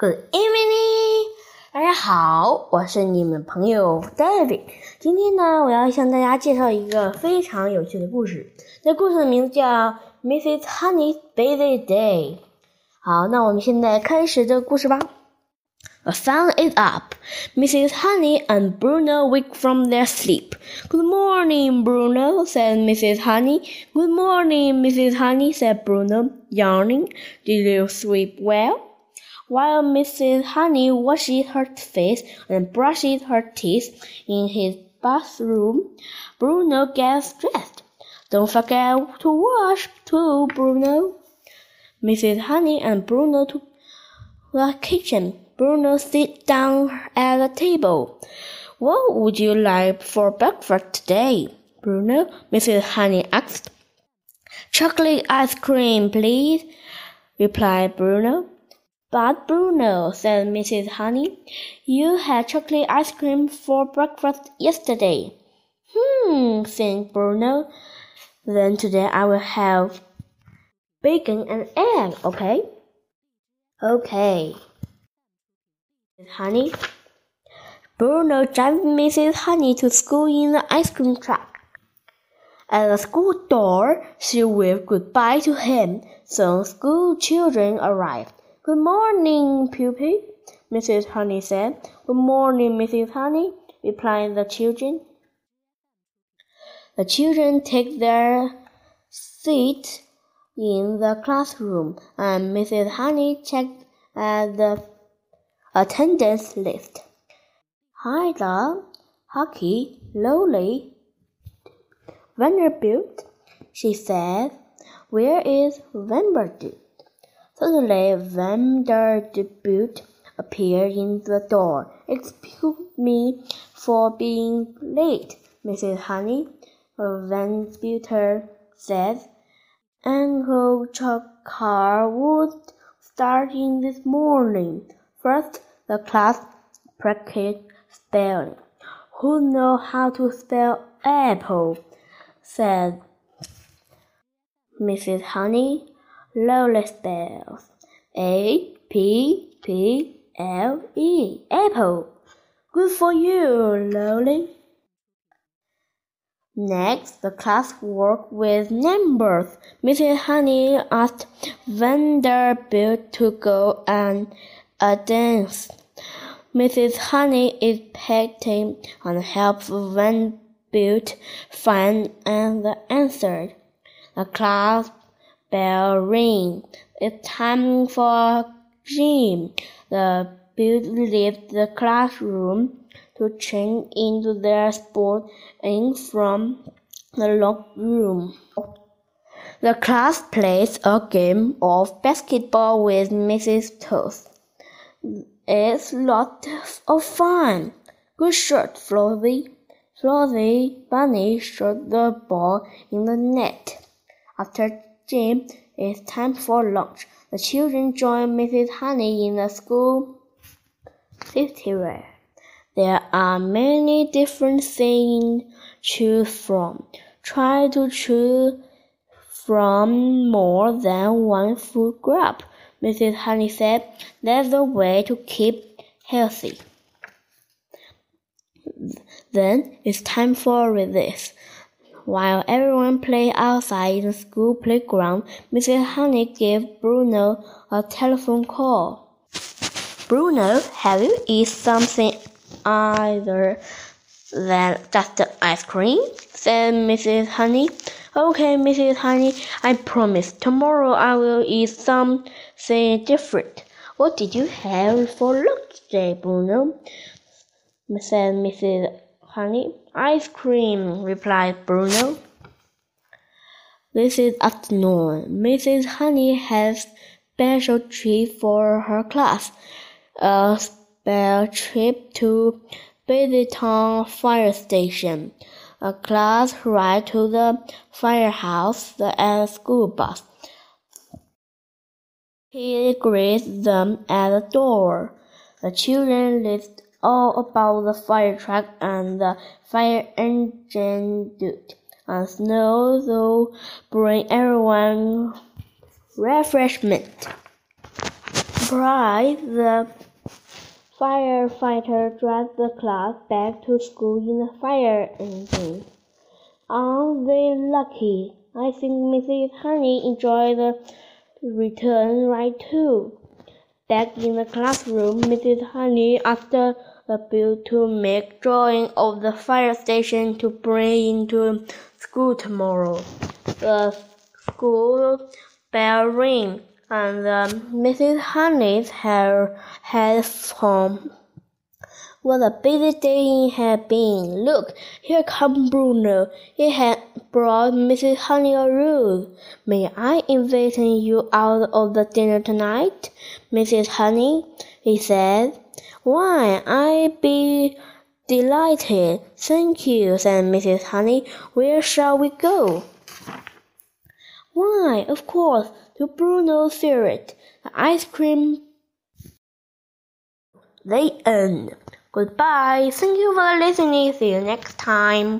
Good evening，大家好，我是你们朋友 David。今天呢，我要向大家介绍一个非常有趣的故事。这故事的名字叫《Mrs. Honey Busy Day》。好，那我们现在开始这个故事吧。The sun is up. Mrs. Honey and Bruno wake from their sleep. Good morning, Bruno, said Mrs. Honey. Good morning, Mrs. Honey, said Bruno, yawning. Did you sleep well? While Mrs. Honey washes her face and brushes her teeth in his bathroom, Bruno gets dressed. Don't forget to wash too, Bruno. Mrs. Honey and Bruno to the kitchen. Bruno sits down at the table. What would you like for breakfast today? Bruno, Mrs. Honey asked. Chocolate ice cream, please, replied Bruno. But Bruno, said Mrs. Honey, you had chocolate ice cream for breakfast yesterday. Hmm, said Bruno. Then today I will have bacon and egg, okay? Okay. Honey. Bruno drives Mrs. Honey to school in the ice cream truck. At the school door, she waved goodbye to him. Some school children arrived. Good morning, pupil, Mrs. Honey said. Good morning, Mrs. Honey, replied the children. The children take their seats in the classroom, and Mrs. Honey checked at the attendance list. Hi there, Huckle, Lowly, Vanderbilt, she said. Where is Vanderbilt? Suddenly, Vanderbilt appeared in the door. Excuse me for being late, Mrs. Honey, Vanderbilt said. Uncle Chuck car was starting this morning. First, the class practiced spelling. Who knows how to spell apple? said Mrs. Honey. Lowly spells A P P L E apple. Good for you, Lowly. Next, the class worked with numbers. Mrs. Honey asked Vanderbilt to go on a dance. Mrs. Honey is petting and helps Vanderbilt find the answer. The class bell ring. It's time for gym. The boys leave the classroom to change into their sport in from the locker room. The class plays a game of basketball with Mrs. Toast. It's lots of fun. Good shot, Flossie. Flossie Bunny shot the ball in the net. After gym, it's time for lunch. The children join Mrs. Honey in the school cafeteria. There are many different things to choose from. Try to choose from more than one food group. Mrs. Honey said, That's the way to keep healthy. Then it's time for recess. While everyone played outside in the school playground, Mrs. Honey gave Bruno a telephone call. Bruno, have you eaten something other than just the ice cream? said Mrs. Honey. Okay, Mrs. Honey, I promise. Tomorrow I will eat something different. What did you have for lunch today, Bruno? said Mrs. Honey. Ice cream, replied Bruno. This is afternoon. Mrs. Honey has special treat for her class. A special trip to Town Fire Station. A class ride to the firehouse and school bus. He greets them at the door. The children list all about the fire truck and the fire engine dude. And snow will bring everyone refreshment. surprise, the firefighter drives the class back to school in the fire engine. Aren't they lucky? I think Mrs. Honey enjoyed the return ride too. Back in the classroom, Mrs. Honey asked the Bill to make drawing of the fire station to bring into school tomorrow. The school bell rang and Mrs. Honey's hair had home. What a busy day it had been. Look, here comes Bruno. He had brought Mrs. Honey a rose. May I invite you out of the dinner tonight, Mrs. Honey? he said. Why, I'd be delighted. Thank you, said Mrs. Honey. Where shall we go? Why, of course, to Bruno's favorite, the ice cream. The end. Goodbye. Thank you for listening. See you next time.